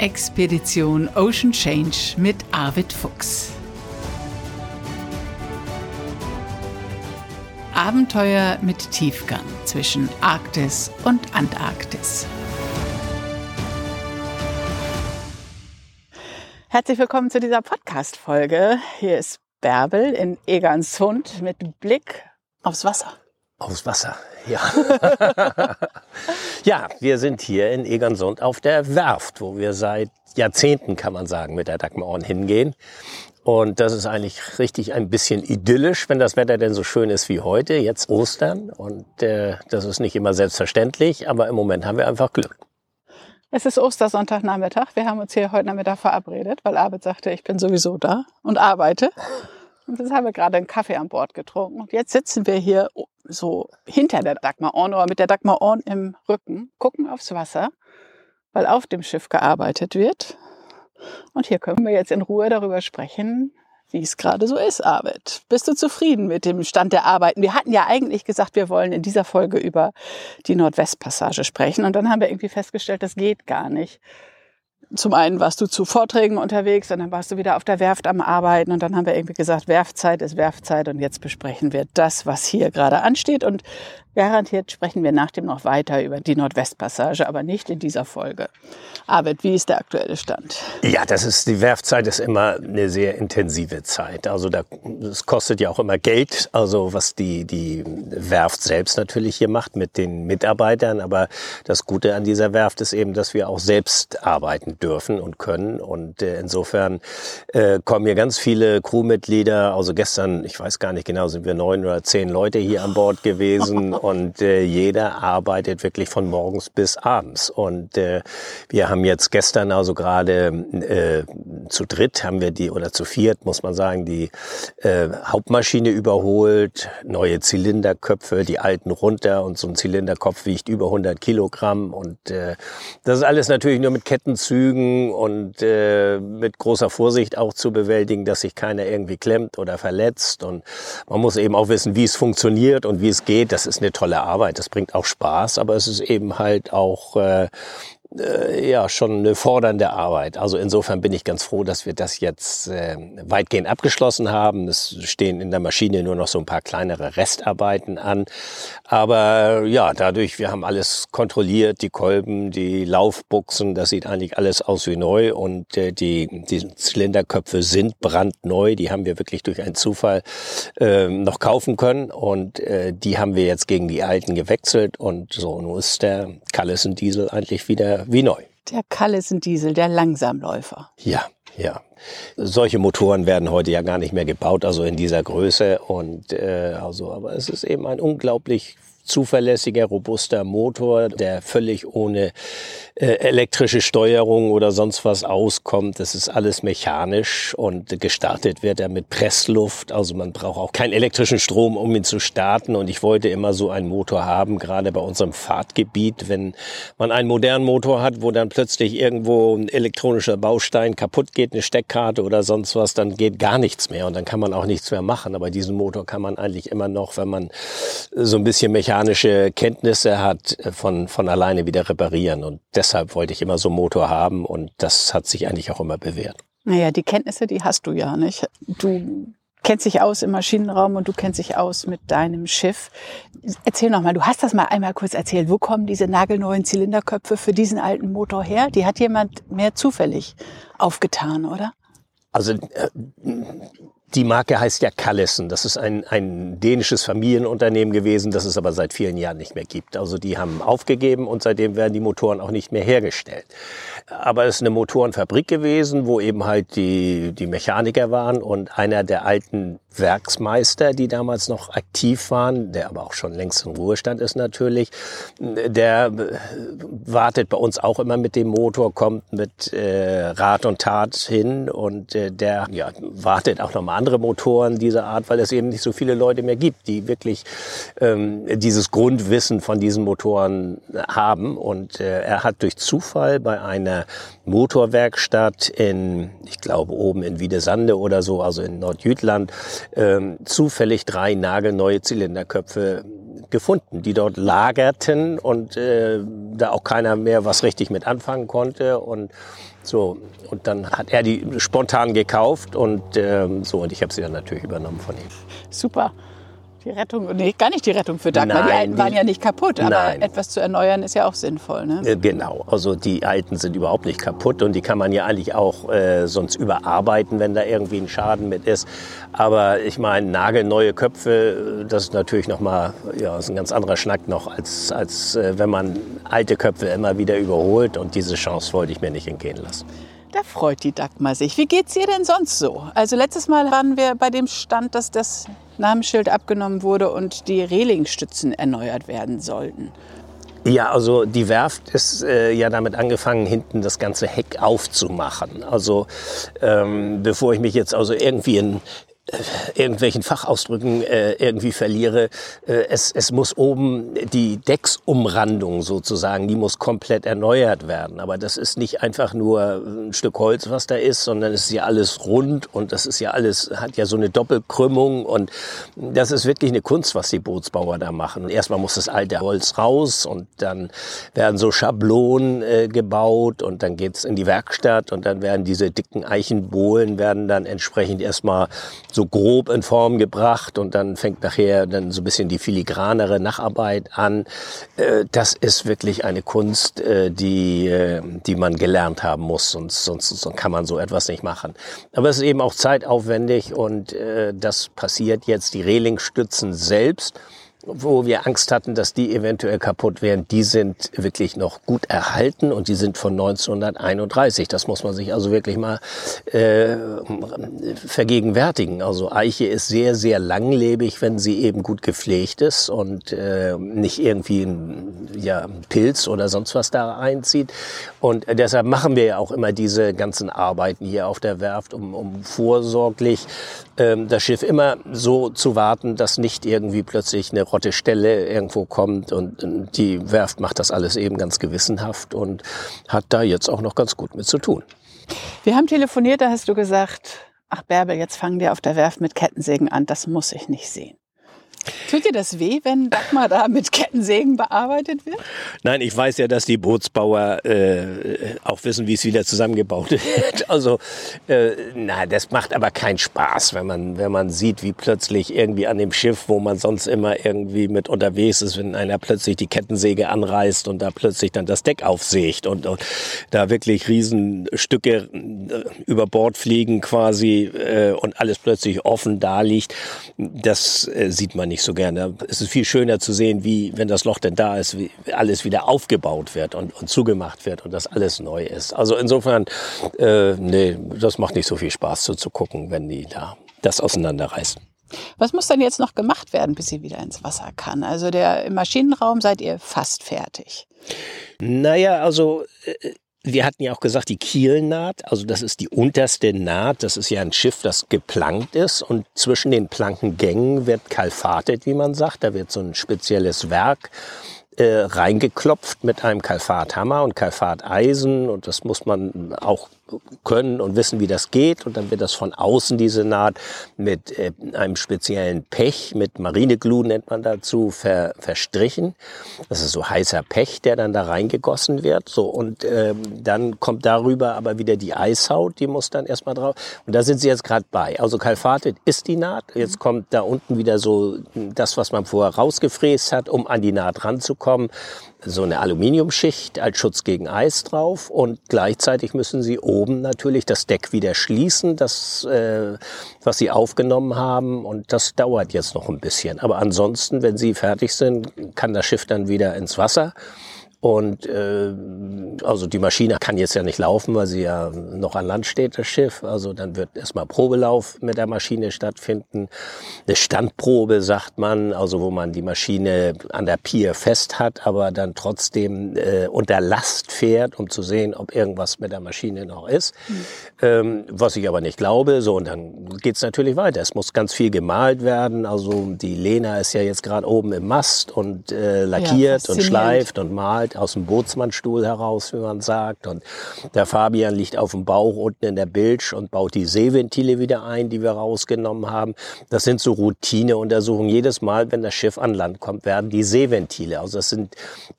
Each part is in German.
Expedition Ocean Change mit Arvid Fuchs. Abenteuer mit Tiefgang zwischen Arktis und Antarktis. Herzlich willkommen zu dieser Podcast-Folge. Hier ist Bärbel in Egernsund mit Blick aufs Wasser. Aufs Wasser, ja. ja, wir sind hier in Egernsund auf der Werft, wo wir seit Jahrzehnten, kann man sagen, mit der Dagmar Orn hingehen. Und das ist eigentlich richtig ein bisschen idyllisch, wenn das Wetter denn so schön ist wie heute, jetzt Ostern. Und äh, das ist nicht immer selbstverständlich, aber im Moment haben wir einfach Glück. Es ist Ostersonntagnachmittag. Wir haben uns hier heute Nachmittag verabredet, weil Arbeit sagte, ich bin sowieso da und arbeite. Und jetzt haben wir gerade einen Kaffee an Bord getrunken. Und jetzt sitzen wir hier so hinter der Dagmar Orn oder mit der Dagmar Orn im Rücken, gucken aufs Wasser, weil auf dem Schiff gearbeitet wird. Und hier können wir jetzt in Ruhe darüber sprechen, wie es gerade so ist, Arvid. Bist du zufrieden mit dem Stand der Arbeiten? Wir hatten ja eigentlich gesagt, wir wollen in dieser Folge über die Nordwestpassage sprechen. Und dann haben wir irgendwie festgestellt, das geht gar nicht zum einen warst du zu Vorträgen unterwegs und dann warst du wieder auf der Werft am Arbeiten und dann haben wir irgendwie gesagt, Werfzeit ist Werfzeit und jetzt besprechen wir das, was hier gerade ansteht. Und Garantiert sprechen wir nach dem noch weiter über die Nordwestpassage, aber nicht in dieser Folge. Arvid, wie ist der aktuelle Stand? Ja, das ist, die Werfzeit ist immer eine sehr intensive Zeit. Also da, es kostet ja auch immer Geld, also was die, die Werft selbst natürlich hier macht mit den Mitarbeitern. Aber das Gute an dieser Werft ist eben, dass wir auch selbst arbeiten dürfen und können. Und äh, insofern äh, kommen hier ganz viele Crewmitglieder. Also gestern, ich weiß gar nicht genau, sind wir neun oder zehn Leute hier an Bord gewesen. und äh, jeder arbeitet wirklich von morgens bis abends. Und äh, wir haben jetzt gestern also gerade äh, zu dritt haben wir die oder zu viert muss man sagen die äh, Hauptmaschine überholt, neue Zylinderköpfe, die alten runter und so ein Zylinderkopf wiegt über 100 Kilogramm und äh, das ist alles natürlich nur mit Kettenzügen und äh, mit großer Vorsicht auch zu bewältigen, dass sich keiner irgendwie klemmt oder verletzt und man muss eben auch wissen, wie es funktioniert und wie es geht. Das ist eine tolle Arbeit. Das bringt auch Spaß, aber es ist eben halt auch äh, äh, ja schon eine fordernde Arbeit. Also insofern bin ich ganz froh, dass wir das jetzt äh, weitgehend abgeschlossen haben. Es stehen in der Maschine nur noch so ein paar kleinere Restarbeiten an. Aber ja, dadurch, wir haben alles kontrolliert, die Kolben, die Laufbuchsen, das sieht eigentlich alles aus wie neu und äh, die, die Zylinderköpfe sind brandneu. Die haben wir wirklich durch einen Zufall äh, noch kaufen können und äh, die haben wir jetzt gegen die alten gewechselt und so, nun ist der Callison Diesel eigentlich wieder wie neu. Der Callison Diesel, der Langsamläufer. Ja, ja. Solche Motoren werden heute ja gar nicht mehr gebaut, also in dieser Größe und äh, also, aber es ist eben ein unglaublich zuverlässiger, robuster Motor, der völlig ohne elektrische Steuerung oder sonst was auskommt. Das ist alles mechanisch und gestartet wird er mit Pressluft. Also man braucht auch keinen elektrischen Strom, um ihn zu starten. Und ich wollte immer so einen Motor haben, gerade bei unserem Fahrtgebiet, wenn man einen modernen Motor hat, wo dann plötzlich irgendwo ein elektronischer Baustein kaputt geht, eine Steckkarte oder sonst was, dann geht gar nichts mehr und dann kann man auch nichts mehr machen. Aber diesen Motor kann man eigentlich immer noch, wenn man so ein bisschen mechanische Kenntnisse hat, von, von alleine wieder reparieren. Und das deshalb wollte ich immer so einen Motor haben und das hat sich eigentlich auch immer bewährt. Naja, die Kenntnisse, die hast du ja nicht. Du kennst dich aus im Maschinenraum und du kennst dich aus mit deinem Schiff. Erzähl noch mal, du hast das mal einmal kurz erzählt. Wo kommen diese nagelneuen Zylinderköpfe für diesen alten Motor her? Die hat jemand mehr zufällig aufgetan, oder? Also äh, die Marke heißt ja Callison. Das ist ein, ein dänisches Familienunternehmen gewesen, das es aber seit vielen Jahren nicht mehr gibt. Also die haben aufgegeben und seitdem werden die Motoren auch nicht mehr hergestellt. Aber es ist eine Motorenfabrik gewesen, wo eben halt die, die Mechaniker waren und einer der alten Werksmeister, die damals noch aktiv waren, der aber auch schon längst im Ruhestand ist natürlich, der äh, wartet bei uns auch immer mit dem Motor, kommt mit äh, Rat und Tat hin und äh, der ja, wartet auch nochmal andere Motoren dieser Art, weil es eben nicht so viele Leute mehr gibt, die wirklich ähm, dieses Grundwissen von diesen Motoren haben. Und äh, er hat durch Zufall bei einer Motorwerkstatt in, ich glaube, oben in Wiedesande oder so, also in Nordjütland, ähm, zufällig drei nagelneue Zylinderköpfe gefunden, die dort lagerten und äh, da auch keiner mehr was richtig mit anfangen konnte und so und dann hat er die spontan gekauft und äh, so und ich habe sie dann natürlich übernommen von ihm. Super. Die Rettung, nee, gar nicht die Rettung für Dagmar. die alten waren ja nicht kaputt, aber nein. etwas zu erneuern ist ja auch sinnvoll. Ne? Äh, genau, also die alten sind überhaupt nicht kaputt und die kann man ja eigentlich auch äh, sonst überarbeiten, wenn da irgendwie ein Schaden mit ist. Aber ich meine, nagelneue Köpfe, das ist natürlich nochmal, ja, ist ein ganz anderer Schnack noch, als, als äh, wenn man alte Köpfe immer wieder überholt und diese Chance wollte ich mir nicht entgehen lassen. Da freut die Dagmar sich. Wie geht's ihr denn sonst so? Also letztes Mal waren wir bei dem Stand, dass das Namensschild abgenommen wurde und die Relingstützen erneuert werden sollten. Ja, also die Werft ist äh, ja damit angefangen, hinten das ganze Heck aufzumachen. Also ähm, bevor ich mich jetzt also irgendwie in irgendwelchen Fachausdrücken äh, irgendwie verliere. Äh, es, es muss oben die Decksumrandung sozusagen, die muss komplett erneuert werden. Aber das ist nicht einfach nur ein Stück Holz, was da ist, sondern es ist ja alles rund und das ist ja alles, hat ja so eine Doppelkrümmung und das ist wirklich eine Kunst, was die Bootsbauer da machen. Erstmal muss das alte Holz raus und dann werden so Schablonen äh, gebaut und dann geht's in die Werkstatt und dann werden diese dicken Eichenbohlen werden dann entsprechend erstmal so so grob in Form gebracht und dann fängt nachher dann so ein bisschen die filigranere Nacharbeit an. Äh, das ist wirklich eine Kunst, äh, die, äh, die man gelernt haben muss, sonst, sonst, sonst kann man so etwas nicht machen. Aber es ist eben auch zeitaufwendig und das passiert jetzt. Die Relingstützen selbst wo wir Angst hatten, dass die eventuell kaputt wären, die sind wirklich noch gut erhalten und die sind von 1931. Das muss man sich also wirklich mal äh, vergegenwärtigen. Also Eiche ist sehr, sehr langlebig, wenn sie eben gut gepflegt ist und äh, nicht irgendwie ein ja, Pilz oder sonst was da einzieht. Und deshalb machen wir ja auch immer diese ganzen Arbeiten hier auf der Werft, um, um vorsorglich ähm, das Schiff immer so zu warten, dass nicht irgendwie plötzlich eine rotte Stelle irgendwo kommt und die Werft macht das alles eben ganz gewissenhaft und hat da jetzt auch noch ganz gut mit zu tun. Wir haben telefoniert, da hast du gesagt, ach Bärbel, jetzt fangen wir auf der Werft mit Kettensägen an, das muss ich nicht sehen. Tut dir das weh, wenn Dagmar da mit Kettensägen bearbeitet wird? Nein, ich weiß ja, dass die Bootsbauer äh, auch wissen, wie es wieder zusammengebaut wird. Also, äh, na, das macht aber keinen Spaß, wenn man, wenn man sieht, wie plötzlich irgendwie an dem Schiff, wo man sonst immer irgendwie mit unterwegs ist, wenn einer plötzlich die Kettensäge anreißt und da plötzlich dann das Deck aufsägt und, und da wirklich Riesenstücke äh, über Bord fliegen quasi äh, und alles plötzlich offen da liegt, das äh, sieht man nicht so gerne. Es ist viel schöner zu sehen, wie, wenn das Loch denn da ist, wie alles wieder aufgebaut wird und, und zugemacht wird und das alles neu ist. Also insofern, äh, nee, das macht nicht so viel Spaß so zu gucken, wenn die da das auseinanderreißen. Was muss dann jetzt noch gemacht werden, bis sie wieder ins Wasser kann? Also der im Maschinenraum seid ihr fast fertig. Naja, also äh, wir hatten ja auch gesagt, die Kielnaht, also das ist die unterste Naht, das ist ja ein Schiff, das geplankt ist und zwischen den Plankengängen wird kalfatet, wie man sagt. Da wird so ein spezielles Werk äh, reingeklopft mit einem Kalfathammer und Kalfateisen und das muss man auch können und wissen, wie das geht. Und dann wird das von außen, diese Naht, mit äh, einem speziellen Pech, mit Marineglu nennt man dazu, ver, verstrichen. Das ist so heißer Pech, der dann da reingegossen wird. So, und ähm, dann kommt darüber aber wieder die Eishaut, die muss dann erstmal drauf. Und da sind sie jetzt gerade bei. Also Kalfatet ist die Naht. Jetzt kommt da unten wieder so das, was man vorher rausgefräst hat, um an die Naht ranzukommen so eine Aluminiumschicht als Schutz gegen Eis drauf. Und gleichzeitig müssen sie oben natürlich das Deck wieder schließen, das, äh, was sie aufgenommen haben. Und das dauert jetzt noch ein bisschen. Aber ansonsten, wenn sie fertig sind, kann das Schiff dann wieder ins Wasser und äh, also die Maschine kann jetzt ja nicht laufen, weil sie ja noch an Land steht, das Schiff. Also dann wird erstmal Probelauf mit der Maschine stattfinden. Eine Standprobe, sagt man, also wo man die Maschine an der Pier fest hat, aber dann trotzdem äh, unter Last fährt, um zu sehen, ob irgendwas mit der Maschine noch ist. Mhm. Ähm, was ich aber nicht glaube. So, und dann geht's natürlich weiter. Es muss ganz viel gemalt werden. Also die Lena ist ja jetzt gerade oben im Mast und äh, lackiert ja, und schleift und malt halt aus dem Bootsmannstuhl heraus, wie man sagt. Und der Fabian liegt auf dem Bauch unten in der Bilge und baut die Seeventile wieder ein, die wir rausgenommen haben. Das sind so Routineuntersuchungen. Jedes Mal, wenn das Schiff an Land kommt, werden die Seeventile, also das sind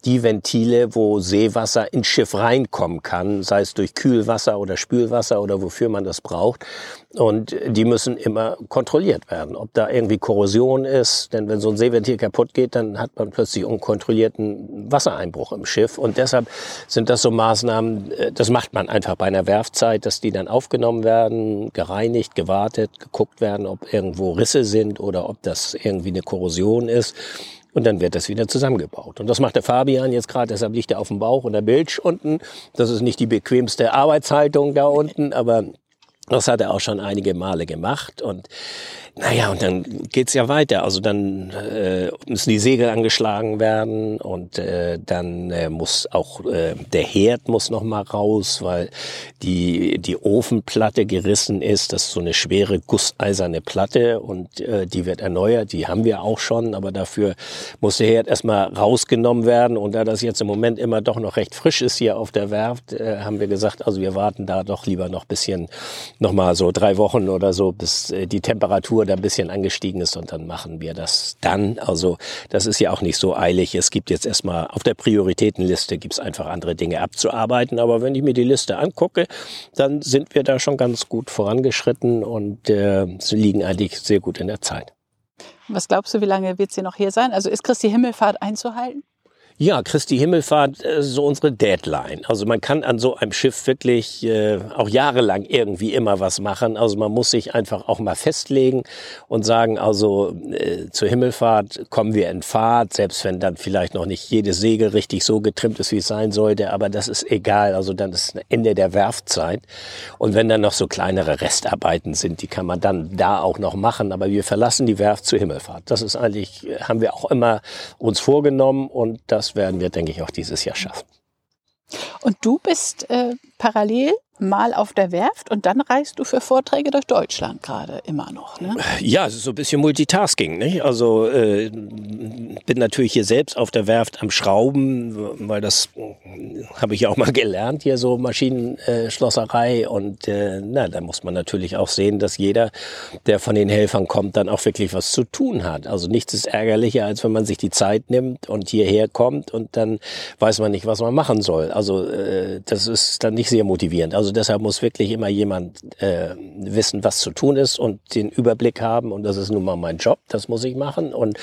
die Ventile, wo Seewasser ins Schiff reinkommen kann, sei es durch Kühlwasser oder Spülwasser oder wofür man das braucht. Und die müssen immer kontrolliert werden, ob da irgendwie Korrosion ist. Denn wenn so ein Seeventil kaputt geht, dann hat man plötzlich unkontrollierten Wassereinbruch Schiff. Und deshalb sind das so Maßnahmen, äh, das macht man einfach bei einer Werfzeit, dass die dann aufgenommen werden, gereinigt, gewartet, geguckt werden, ob irgendwo Risse sind oder ob das irgendwie eine Korrosion ist. Und dann wird das wieder zusammengebaut. Und das macht der Fabian jetzt gerade, deshalb liegt er auf dem Bauch und der Bilge unten. Das ist nicht die bequemste Arbeitshaltung da unten, aber das hat er auch schon einige Male gemacht und naja, und dann geht's ja weiter. Also dann äh, müssen die Segel angeschlagen werden und äh, dann äh, muss auch äh, der Herd muss noch mal raus, weil die die Ofenplatte gerissen ist. Das ist so eine schwere gusseiserne Platte und äh, die wird erneuert. Die haben wir auch schon, aber dafür muss der Herd erstmal rausgenommen werden. Und da das jetzt im Moment immer doch noch recht frisch ist hier auf der Werft, äh, haben wir gesagt, also wir warten da doch lieber noch bisschen, noch mal so drei Wochen oder so, bis äh, die Temperatur da ein bisschen angestiegen ist und dann machen wir das dann. Also das ist ja auch nicht so eilig. Es gibt jetzt erstmal auf der Prioritätenliste gibt es einfach andere Dinge abzuarbeiten. Aber wenn ich mir die Liste angucke, dann sind wir da schon ganz gut vorangeschritten und äh, liegen eigentlich sehr gut in der Zeit. Was glaubst du, wie lange wird sie noch hier sein? Also ist Christi Himmelfahrt einzuhalten? Ja, Christi Himmelfahrt, äh, so unsere Deadline. Also man kann an so einem Schiff wirklich äh, auch jahrelang irgendwie immer was machen. Also man muss sich einfach auch mal festlegen und sagen, also äh, zur Himmelfahrt kommen wir in Fahrt, selbst wenn dann vielleicht noch nicht jedes Segel richtig so getrimmt ist, wie es sein sollte. Aber das ist egal. Also dann ist Ende der Werfzeit. Und wenn dann noch so kleinere Restarbeiten sind, die kann man dann da auch noch machen. Aber wir verlassen die Werft zur Himmelfahrt. Das ist eigentlich, haben wir auch immer uns vorgenommen und das werden wir, denke ich, auch dieses Jahr schaffen. Und du bist äh, parallel mal auf der Werft und dann reist du für Vorträge durch Deutschland gerade immer noch. Ne? Ja, es ist so ein bisschen Multitasking. Nicht? Also äh, bin natürlich hier selbst auf der Werft am Schrauben, weil das äh, habe ich ja auch mal gelernt, hier so Maschinenschlosserei. und äh, na, da muss man natürlich auch sehen, dass jeder, der von den Helfern kommt, dann auch wirklich was zu tun hat. Also nichts ist ärgerlicher, als wenn man sich die Zeit nimmt und hierher kommt und dann weiß man nicht, was man machen soll. Also äh, das ist dann nicht sehr motivierend. Also also deshalb muss wirklich immer jemand äh, wissen, was zu tun ist und den Überblick haben. Und das ist nun mal mein Job, das muss ich machen. Und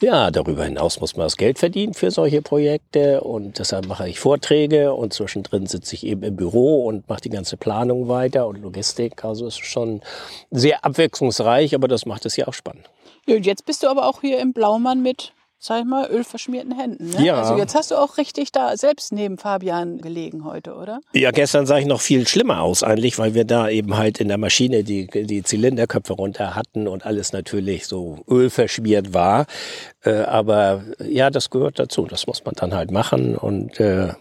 ja, darüber hinaus muss man das Geld verdienen für solche Projekte. Und deshalb mache ich Vorträge und zwischendrin sitze ich eben im Büro und mache die ganze Planung weiter und Logistik. Also es ist schon sehr abwechslungsreich, aber das macht es ja auch spannend. Und jetzt bist du aber auch hier im Blaumann mit sag ich mal, ölverschmierten Händen. Ne? Ja. Also jetzt hast du auch richtig da selbst neben Fabian gelegen heute, oder? Ja, gestern sah ich noch viel schlimmer aus eigentlich, weil wir da eben halt in der Maschine die, die Zylinderköpfe runter hatten und alles natürlich so ölverschmiert war. Äh, aber ja, das gehört dazu. Das muss man dann halt machen und äh,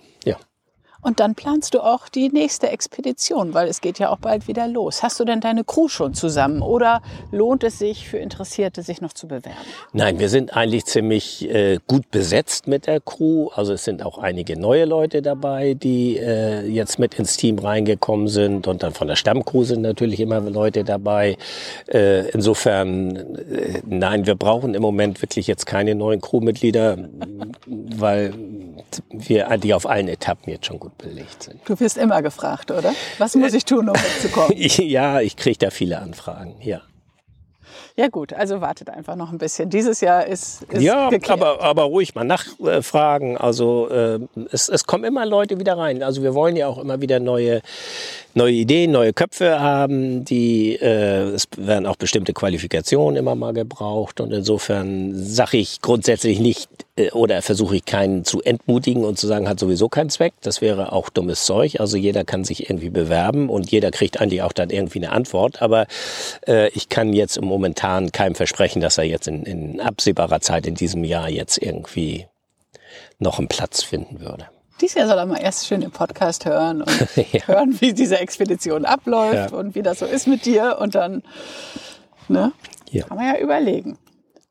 und dann planst du auch die nächste Expedition, weil es geht ja auch bald wieder los. Hast du denn deine Crew schon zusammen oder lohnt es sich für Interessierte, sich noch zu bewerben? Nein, wir sind eigentlich ziemlich äh, gut besetzt mit der Crew. Also es sind auch einige neue Leute dabei, die äh, jetzt mit ins Team reingekommen sind. Und dann von der Stammcrew sind natürlich immer Leute dabei. Äh, insofern, äh, nein, wir brauchen im Moment wirklich jetzt keine neuen Crewmitglieder, weil wir eigentlich auf allen Etappen jetzt schon gut belegt sind. Du wirst immer gefragt, oder? Was muss ich tun, um mitzukommen? ja, ich kriege da viele Anfragen, ja. Ja gut, also wartet einfach noch ein bisschen. Dieses Jahr ist, ist ja, aber aber ruhig mal nachfragen. Also äh, es, es kommen immer Leute wieder rein. Also wir wollen ja auch immer wieder neue neue Ideen, neue Köpfe haben. Die äh, es werden auch bestimmte Qualifikationen immer mal gebraucht und insofern sage ich grundsätzlich nicht äh, oder versuche ich keinen zu entmutigen und zu sagen, hat sowieso keinen Zweck. Das wäre auch dummes Zeug. Also jeder kann sich irgendwie bewerben und jeder kriegt eigentlich auch dann irgendwie eine Antwort. Aber äh, ich kann jetzt momentan keinem versprechen, dass er jetzt in, in absehbarer Zeit in diesem Jahr jetzt irgendwie noch einen Platz finden würde. Dieses Jahr soll er mal erst schön den Podcast hören und ja. hören, wie diese Expedition abläuft ja. und wie das so ist mit dir. Und dann ne, ja. kann man ja überlegen.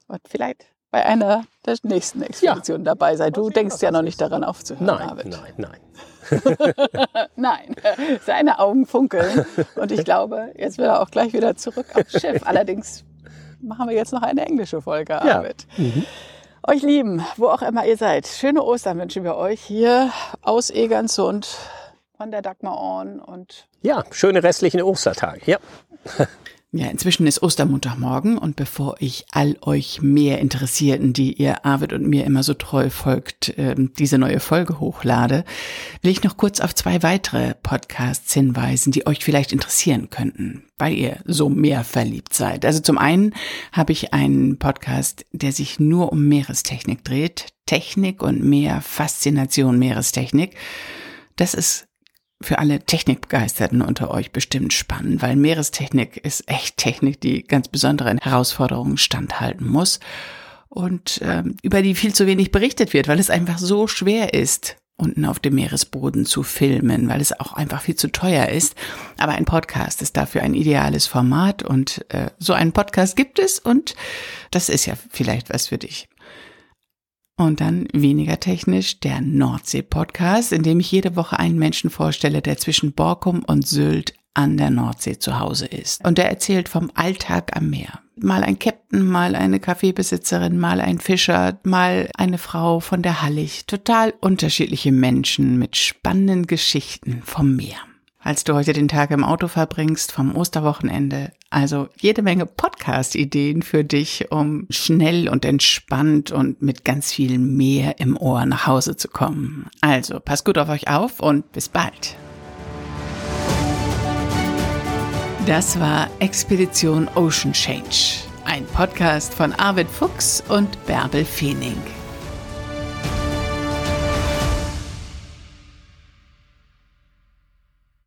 Und vielleicht bei einer der nächsten Expeditionen ja. dabei sein. Du denkst ja noch nicht daran aufzuhören, nein, David. Nein, nein, nein. Seine Augen funkeln. Und ich glaube, jetzt will er auch gleich wieder zurück aufs Schiff. Allerdings machen wir jetzt noch eine englische Folge, David. Ja. Mhm. Euch Lieben, wo auch immer ihr seid, schöne Ostern wünschen wir euch hier aus Egernsund von der Dagmar Orn und ja, schöne restlichen Ostertage. Ja. Ja, inzwischen ist Ostermontagmorgen und bevor ich all euch mehr Interessierten, die ihr Arvid und mir immer so treu folgt, ähm, diese neue Folge hochlade, will ich noch kurz auf zwei weitere Podcasts hinweisen, die euch vielleicht interessieren könnten, weil ihr so mehr verliebt seid. Also zum einen habe ich einen Podcast, der sich nur um Meerestechnik dreht. Technik und mehr Faszination Meerestechnik. Das ist für alle Technikbegeisterten unter euch bestimmt spannend, weil Meerestechnik ist echt Technik, die ganz besonderen Herausforderungen standhalten muss und ähm, über die viel zu wenig berichtet wird, weil es einfach so schwer ist, unten auf dem Meeresboden zu filmen, weil es auch einfach viel zu teuer ist. Aber ein Podcast ist dafür ein ideales Format und äh, so einen Podcast gibt es und das ist ja vielleicht was für dich. Und dann weniger technisch der Nordsee-Podcast, in dem ich jede Woche einen Menschen vorstelle, der zwischen Borkum und Sylt an der Nordsee zu Hause ist. Und der erzählt vom Alltag am Meer. Mal ein Captain, mal eine Kaffeebesitzerin, mal ein Fischer, mal eine Frau von der Hallig. Total unterschiedliche Menschen mit spannenden Geschichten vom Meer als du heute den Tag im Auto verbringst vom Osterwochenende. Also jede Menge Podcast-Ideen für dich, um schnell und entspannt und mit ganz viel mehr im Ohr nach Hause zu kommen. Also passt gut auf euch auf und bis bald. Das war Expedition Ocean Change, ein Podcast von Arvid Fuchs und Bärbel Feening.